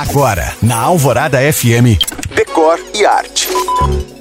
Agora, na Alvorada FM, Decor e Arte.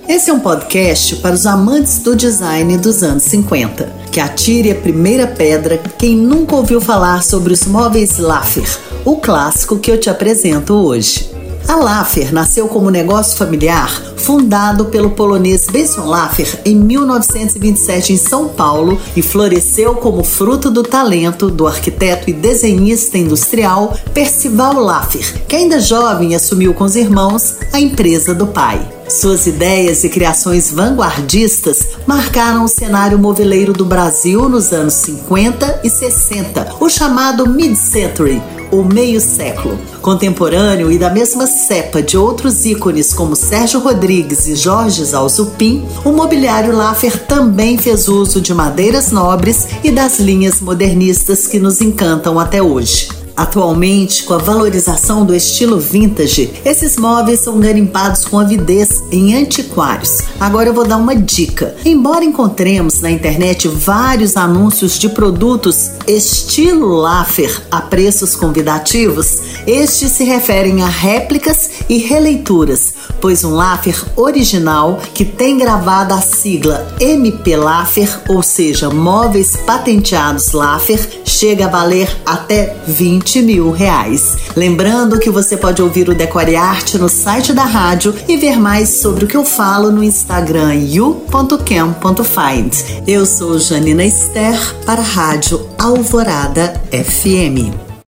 Esse é um podcast para os amantes do design dos anos 50. Que atire a primeira pedra quem nunca ouviu falar sobre os móveis Laffer, o clássico que eu te apresento hoje. A Laffer nasceu como negócio familiar fundado pelo polonês Benson Laffer em 1927 em São Paulo e floresceu como fruto do talento do arquiteto e desenhista industrial Percival Laffer, que ainda jovem assumiu com os irmãos a empresa do pai. Suas ideias e criações vanguardistas marcaram o cenário moveleiro do Brasil nos anos 50 e 60, o chamado mid-century, o meio século. Contemporâneo e da mesma cepa de outros ícones como Sérgio Rodrigues e Jorge Zalzupin, o mobiliário Laffer também fez uso de madeiras nobres e das linhas modernistas que nos encantam até hoje. Atualmente, com a valorização do estilo vintage, esses móveis são garimpados com avidez em antiquários. Agora eu vou dar uma dica. Embora encontremos na internet vários anúncios de produtos estilo Laffer a preços convidativos, estes se referem a réplicas e releituras, pois um Laffer original que tem gravada a sigla MP Laffer, ou seja, móveis patenteados Laffer, chega a valer até 20 20 mil reais. Lembrando que você pode ouvir o Decore Arte no site da rádio e ver mais sobre o que eu falo no Instagram you.cam.find. Eu sou Janina Esther para a Rádio Alvorada FM.